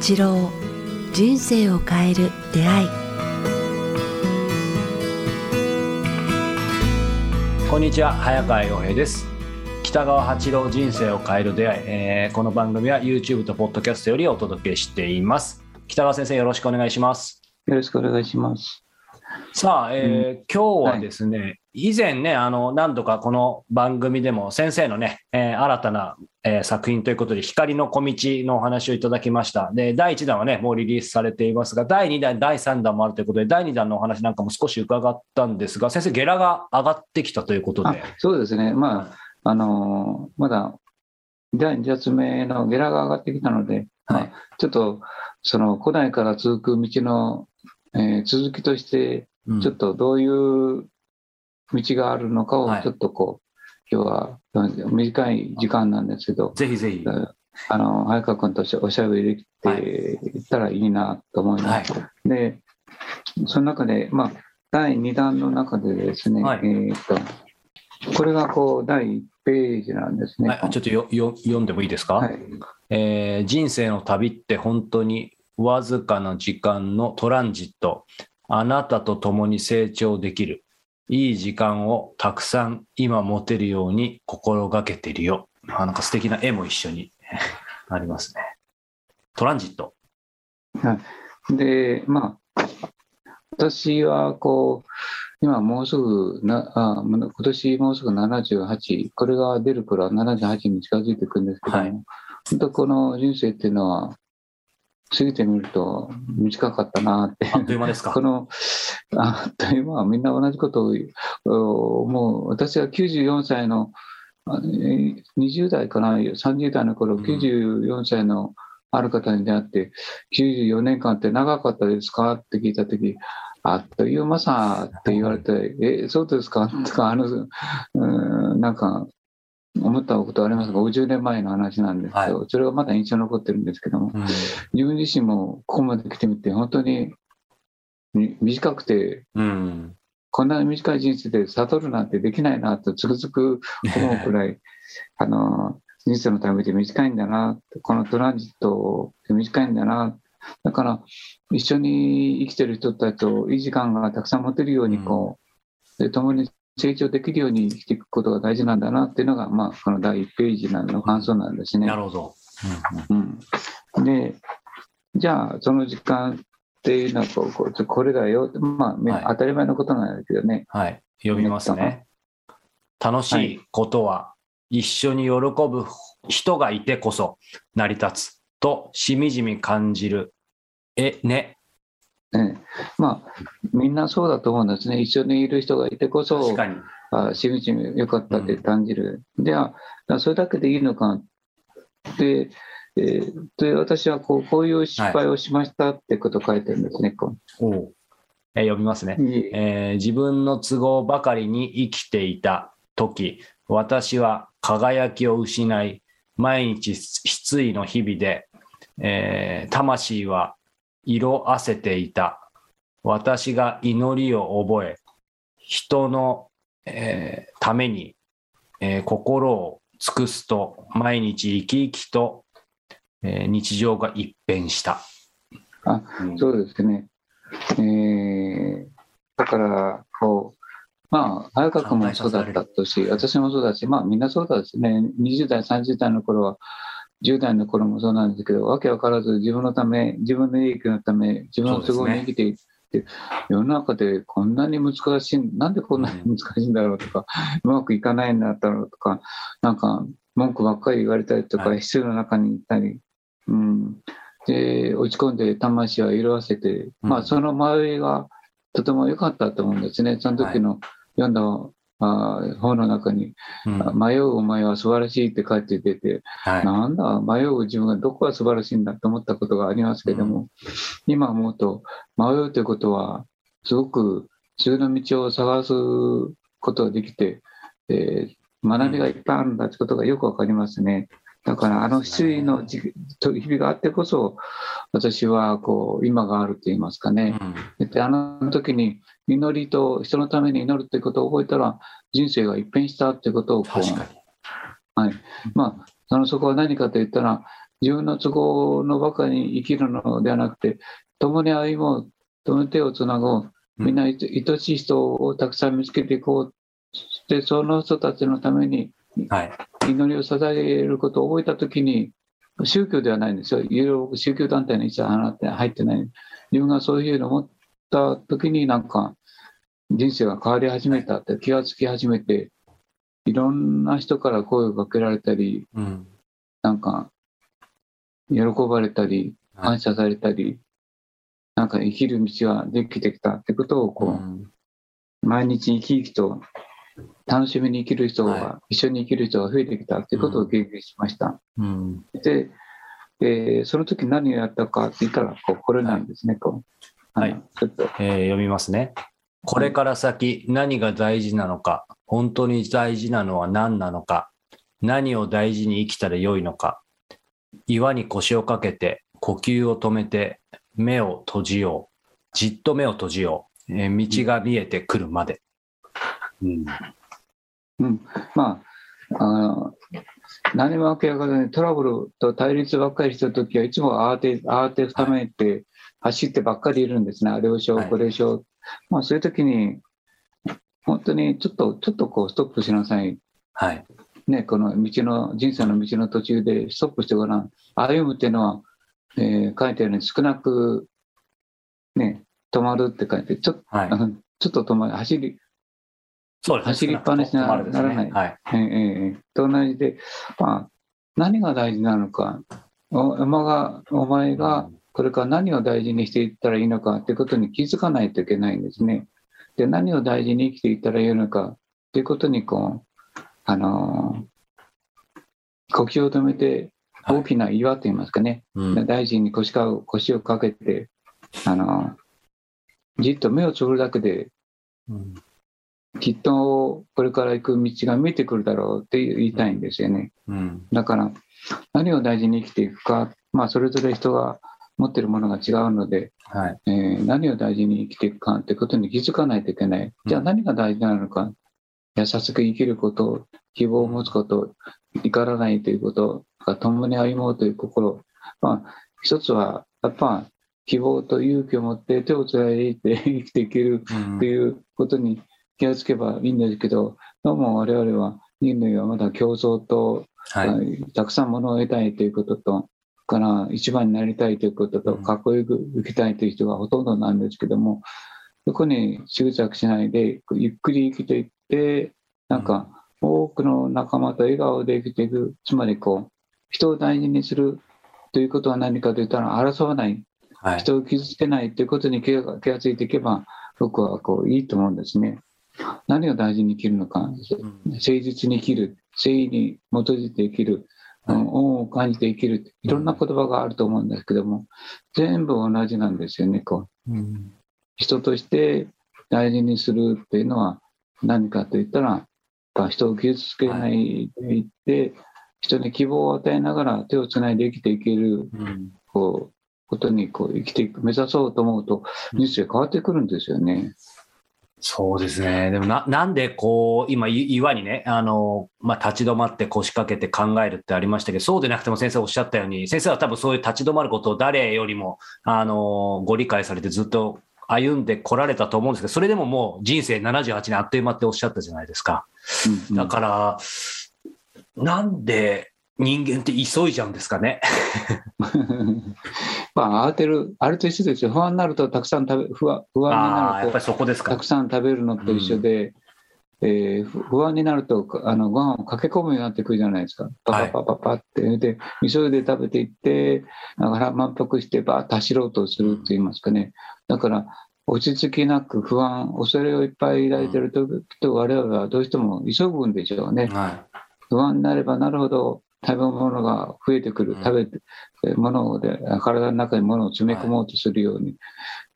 八郎人生を変える出会い。こんにちは早川洋平です。北川八郎人生を変える出会い、えーこの番組は YouTube と Podcast よりお届けしています。北川先生よろしくお願いします。よろしくお願いします。さあ、えー今日はですね、以前ね、あの、何度かこの番組でも先生のね、えー新たな、えー作品ということで、光の小道のお話をいただきました。で、第1弾はね、もうリリースされていますが、第2弾、第3弾もあるということで、第2弾のお話なんかも少し伺ったんですが、先生、ゲラが上がってきたということあで。そうですね、まあ、あのーまだ第2冊目のゲラが上がってきたので、はいまあちょっとその古代から続く道の、えー続きとして、うんちょっとどういう道があるのかをはいちょっとこう、今日は短い時間なんですけど、ぜひぜひ。あの早川君としておしゃべりできていったらいいなと思いはいます。。で、その中で、まあ、第2弾の中でですね、はいえーとこれがこう第1ページなんですね。はい、ちょっとよよ読んでもいいですか、はいえー人生の旅って本当にわずかな時間のトランジット。あなたと共に成長できる。いい時間をたくさん今持てるように心がけてるよ。あなんか素敵な絵も一緒に ありますね。トランジット。で、まあ、私はこう、今もうすぐな、あ今年もうすぐ78、これが出る頃は78に近づいていくんですけども、はい本当この人生っていうのは、過ぎてみると短かったなって。あっという間ですか？こ。のあっという間。はみんな同じことをお思う。私は94歳のあえー20代かな？30代の頃うん。94歳のある方に出会って94年間って長かったですか？って聞いた時あっという間さって言われてえそうですか？とかあのうんなんか思ったことありますが50年前の話なんですけど、それがまだ印象に残ってるんですけどもうん。自分自身もここまで来てみて本当にみ短くてうん。こんな短い人生で悟るなんてできないなとつくづく思うくらい あの人生の旅って短いんだなこのトランジット短いんだな。だから一緒に生きてる人たちといい時間がたくさん持てるようにこう、で共に成長できるように生きていくことが大事なんだなっていうのが、まあ、この第1ページの感想なんですね。なるほど。うん、でじゃあその時間っていうのはこうこれだよ、まあめはい当たり前のことなんだけどね、はい。読みますね。楽しいことは一緒に喜ぶ人がいてこそ成り立つとしみじみ感じる。え、ね。ええまあみんなそうだと思うんですね。一緒にいる人がいてこそ確かに。あしみじみよかったって感じる、ではそれだけでいいのかで,、えーで私はこうこういう失敗をしましたってことを書いてるんですね、こおう。え読みますね。う。い。えー自分の都合ばかりに生きていた時、私は輝きを失い、毎日失意の日々で、えー魂は色あせていた。私が祈りを覚え、人の、えーために、えー心を尽くすと、毎日生き生きと、えー日常が一変した。あそうですね。えーだから、こう、まあ、早川君もそうだったとし、私もそうだし、まあ、みんなそうだしね、20代、30代の頃は、10代の頃もそうなんですけど、わけわからず自分のため、自分の利益のため、自分の都合に生きていって、世の中でこんなに難しい、なんでこんなに難しいんだろうとか、うまくいかないんだろうとか、なんか、文句ばっかり言われたりとか、はい。必要の中にいたり、うん、で落ち込んで魂は色あせて、うん。まあその迷いがとても良かったと思うんですね。その時の読んだ、あー本の中に、うん迷うお前は素晴らしいって書いて出て、はいなんだ、迷う自分がどこが素晴らしいんだと思ったことがありますけれども、今思うと、迷うということは、すごく普通の道を探すことができて、えー学びがいっぱいあるんだということがよくわかりますね。だから、あの失意の日々があってこそ、私はこう今があると言いますかね。であの時に祈りと人のために祈るってことを覚えたら、人生が一変したってことをこう確かに。はい。まあ、そのそこは何かといったら、自分の都合のばかりに生きるのではなくて、共に歩もう、共に手をつなごう、みんな愛しい人をたくさん見つけていこう、でその人たちのために祈りを捧げることを覚えたときに、宗教ではないんですよ、いろいろ宗教団体の一切入ってない、自分がそういうのをたときに、なんか人生が変わり始めたって気がつき始めて、いろんな人から声をかけられたり、うん、なんか喜ばれたり、感謝されたり、なんか生きる道ができてきたってことをこう、うん、毎日生き生きと楽しみに生きる人が、はい、一緒に生きる人が増えてきたってことを経験しました。うん、で、えー、その時何をやったかって言ったらこうこれなんですね。こうはい、ちょっと、えー、読みますね。これから先何が大事なのか、本当に大事なのは何なのか、何を大事に生きたらよいのか、岩に腰をかけて呼吸を止めて目を閉じよう。じっと目を閉じよう。えー、道が見えてくるまで。うん。うん、まあ、あの、何も明らかにトラブルと対立ばっかりしたときはいつも慌て、慌てふためて走ってばっかりいるんですね。あれをしよう、これをしよう。はい、まあ、そういうときに、本当にちょっと、ちょっとこう、ストップしなさい。はい。ね、この道の、人生の道の途中でストップしてごらん。歩むっていうのは、えー、書いてあるように少なく、ね、止まるって書いて、ちょ,、はい、ちょっと止まる、走り、そうですね、走りっぱなしにならない。はい、えー、えー、と同じで、まあ、何が大事なのか、お馬がお前がこれから何を大事にしていったらいいのかってことに気づかないといけないんですね。で、何を大事に生きていったらいいのかっていうことに、こう、あのー、呼吸を止めて大きな岩といいますかね、はい、大臣に腰か腰をかけて、あの、じっと目をつぶるだけで、うん、きっとこれから行く道が見えてくるだろうって言いたいんですよね。うん、だから、何を大事に生きていくか、まあ、それぞれ人が持ってるものが違うので、はい、えー、何を大事に生きていくかってことに気づかないといけない。じゃあ何が大事なのか、優しく生きること、希望を持つこと、怒らないということ、共に歩もうという心、まあ、一つはやっぱ希望と勇気を持って手をつないで 生きていけるということに気がつけばいいんですけど、どうも我々は人類はまだ競争と、はい、たくさんものを得たいということと、から一番になりたいということと、かっこよく生きたいという人がほとんどなんですけども、そこに執着しないで、ゆっくり生きていって、なんか多くの仲間と笑顔で生きていく、つまりこう、人を大事にするということは何かといったら、争わない、はい、人を傷つけないということに気が気がついていけば、僕はこういいと思うんですね。何を大事に生きるのか、誠実に生きる、誠意に基づいて生きる、恩を感じて生きる、いろんな言葉があると思うんですけども、全部同じなんですよね、こう。うん、人として大事にするっていうのは何かといったら、人を傷つけないでいって、人に希望を与えながら手をつないで生きていける、こうことにこう生きていく目指そうと思うと人生変わってくるんですよね。そうですね。でもな、なんでこう、今、岩にね、あの、まあ、立ち止まって腰掛けて考えるってありましたけど、そうでなくても先生おっしゃったように、先生は多分そういう立ち止まることを誰よりも、あの、ご理解されてずっと歩んでこられたと思うんですけど、それでももう人生78年あっという間っておっしゃったじゃないですか。うんうん、だから、なんで人間って急いじゃうんですかね。まあ、慌てる、あれと一緒ですよ。不安になるとたくさん食べ、不安不安になるとやっぱりそこですかたくさん食べるのと一緒で、うん、えー、不安になるとあのご飯を駆け込むようになってくるじゃないですか。パパパパパって、はい、で、急いで食べていって、だから満腹してばーっと走ろうとすると言いますかね。だから、落ち着きなく不安、恐れをいっぱい抱いてると、きっと我々はどうしても急ぐんでしょうね。はい不安になればなるほど食べ物が増えてくる、食べて、物で、体の中に物を詰め込もうとするように、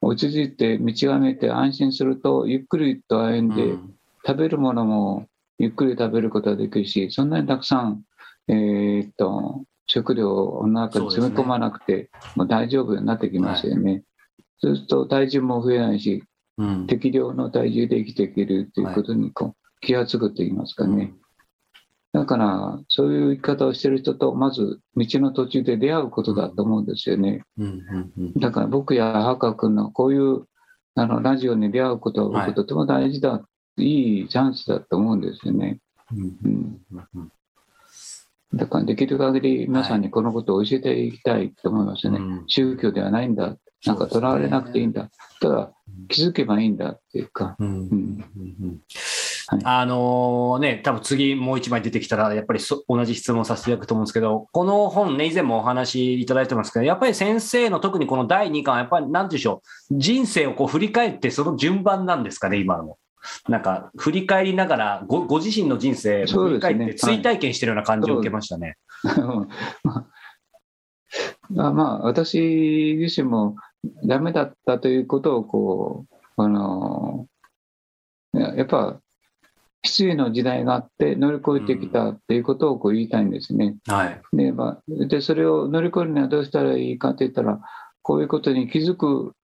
落ち着いて見えて安心すると、ゆっくりと歩んで、食べるものもゆっくり食べることができるし、そんなにたくさん、えー、っと、食料を中に詰め込まなくても大丈夫になってきますよね。そうすると体重も増えないし、適量の体重で生きていけるということにこう気が付くと言いますかね。だから、そういう生き方をしてる人と、まず道の途中で出会うことだと思うんですよね。うんうんうんだから僕や博君のこういうあのラジオに出会うことははい僕とても大事だ、い、いチャンスだと思うんですよね。うんうん、うんうんだからできる限り皆さんにこのことを教えていきたいと思いますね。うん宗教ではないんだ。なんか囚われなくていいんだ。ただ気づけばいいんだっていうか。うんうんうんはいあのね、多分次もう一枚出てきたら、やっぱりそ同じ質問させていただくと思うんですけど、この本ね、以前もお話しいただいてますけど、やっぱり先生の特にこの第2巻は、やっぱりなんでしょう、人生をこう振り返って、その順番なんですかね、今の。なんか、振り返りながらご、ご自身の人生を振り返って、追体験してるような感じを受けましたね。まあ、まあ、私自身もダメだったということをこう、あのややっぱ失意の時代があって乗り越えてきたっていうことをこう言いたいんですね。はい。でまあ、でそれを乗り越えるにはどうしたらいいかって言ったらこういうことに気づく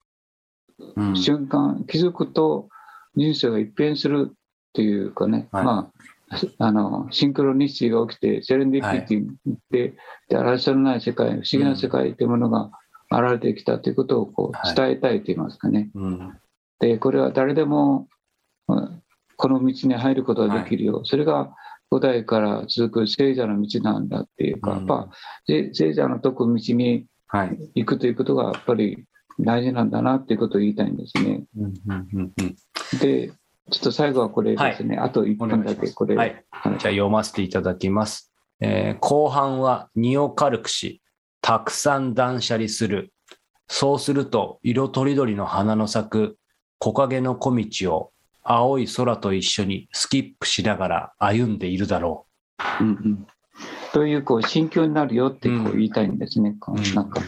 うん。瞬間、気づくと人生が一変するっていうかね、はい。まあ、あのシンクロニシティが起きてセレンディピティって、で争いのない世界不思議な世界というものが現れてきたということをこはい。う伝えたいと言いますかね、うん。でこれは誰でもうんこの道に入ることができるよ、それが古代から続く聖者の道なんだっていうか、うんやっぱ聖聖者の説く道にはい。行くということがやっぱり大事なんだなっていうことを言いたいんですね。うんうんうんうんで、ちょっと最後はこれですね、あと1お願分。だけこれ、はい。じゃあ読ませていただきます。えー後半は荷を軽くし、たくさん断捨離する。そうすると、色とりどりの花の咲く木陰の小道を青い空と一緒にスキップしながら歩んでいるだろう。んうん、というこう心境になるよってこう言いたいんですね、こう。うなんか、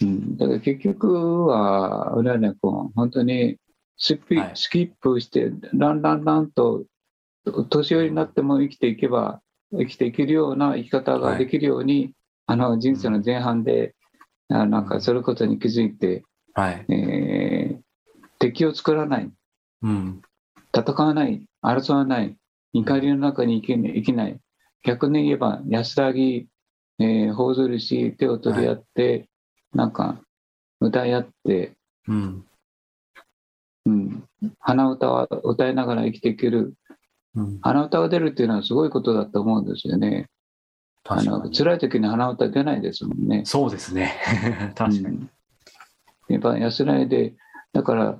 うん、だから結局は、俺はね、こう本当にスピ、はい。スキップして、だんだんだんと年寄りになっても生きていけば、生きていけるような生き方ができるように、あの人生の前半で、あなんかそれことに気づいて、はい。えー敵を作らない。うん。戦わない、争わない、怒りの中に生きない生きない。逆に言えば、安らぎ、えー、頬ずるし、手を取り合って、なんか、歌い合って、うん。うん、鼻歌は歌いながら生きていける。うん。鼻歌が出るっていうのはすごいことだと思うんですよね。あの。辛い時に鼻歌出ないですもんね。そうですね。確かに。うんやっぱ安らいで、だから、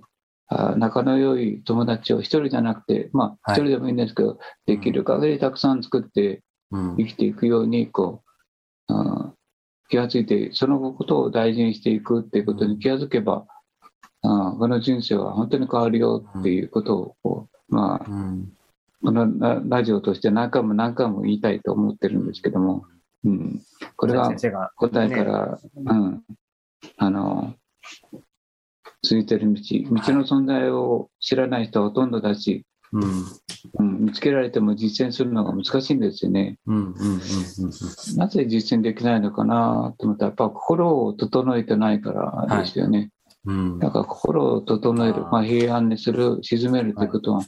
あ仲の良い友達を一人じゃなくて、まあ、はい。一人でもいいんですけど、できる限りたくさん作ってうん。生きていくように、こう、あ気がついて、そのことを大事にしていくっていうことに気がつけば、あこの人生は本当に変わるよっていうことを、こうまあ、うん。このララジオとして何回も何回も言いたいと思ってるんですけども、うん、これが先生が答えから、うん、あの、続いてる道、道の存在を知らない人はほとんどだし、うん。うん、見つけられても実践するのが難しいんですよね。うん。うん。うん。うん。なぜ実践できないのかなと思ったら、やっぱ心を整えてないからですよね。うん。だから心を整える、まあ、平安にする、沈めるということは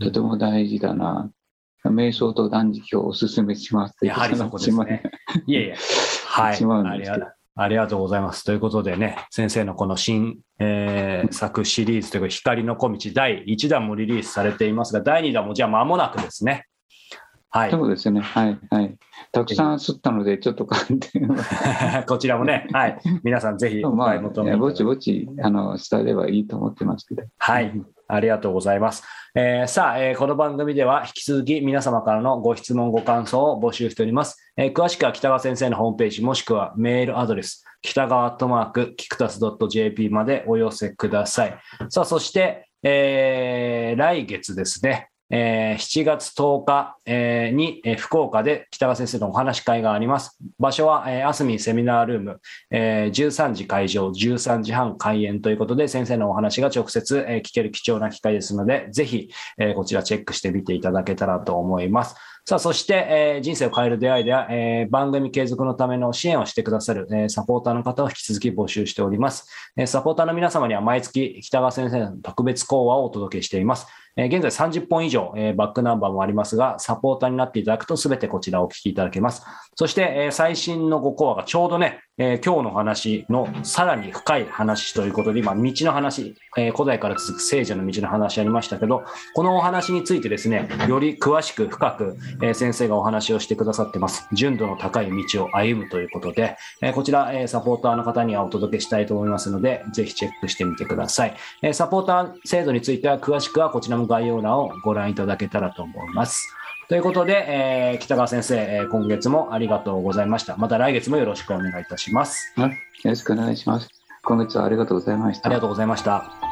とても大事だな。瞑想と断食をお勧めします。やはりそこですね。いえいえ。はい。一番ありですけどがありがとうございます。ということでね、先生のこの新、えー作シリーズというか、光の小道第1弾もリリースされていますが、第2弾もじゃあ間もなくですね。はい。そうですね。はい。はい。たくさん吸ったので、ちょっと。こちらもね、はい。皆さんぜひおまあ、ぼちぼち、あの、伝えればいいと思ってますけど。はい。ありがとうございます。えーさあ、えーこの番組では引き続き皆様からのご質問、ご感想を募集しております。えー詳しくは北川先生のホームページ、もしくはメールアドレス、北川アットマーク、キクタス .jp までお寄せください。さあ、そして、えー来月ですね、えー7月10日、えーに、えー福岡で北川先生のお話し会があります。場所は、えーアスミセミナールーム、えー13時会場、13時半開演ということで、先生のお話が直接、えー聞ける貴重な機会ですので、ぜひ、えーこちらチェックしてみていただけたらと思います。さあ、そして、えー人生を変える出会いでは、えー番組継続のための支援をしてくださる、えーサポーターの方を引き続き募集しております。えーサポーターの皆様には毎月北川先生の特別講話をお届けしています。えー現在30本以上、えーバックナンバーもありますが、サポーターになっていただくとすべてこちらをお聞きいただけます。そして、えー最新の5コアがちょうどね、えー今日の話のさらに深い話ということで、今、道の話、えー古代から続く聖者の道の話ありましたけど、このお話についてですね、より詳しく深く、えー先生がお話をしてくださってます。純度の高い道を歩むということで、えこちら、えサポーターの方にはお届けしたいと思いますので、ぜひチェックしてみてください。えサポーター制度については詳しくはこちらの概要欄をご覧いただけたらと思います。ということで、えー北川先生、えー今月もありがとうございました。また来月もよろしくお願いいたします。はいよろしくお願いします。今月はありがとうございました。ありがとうございました。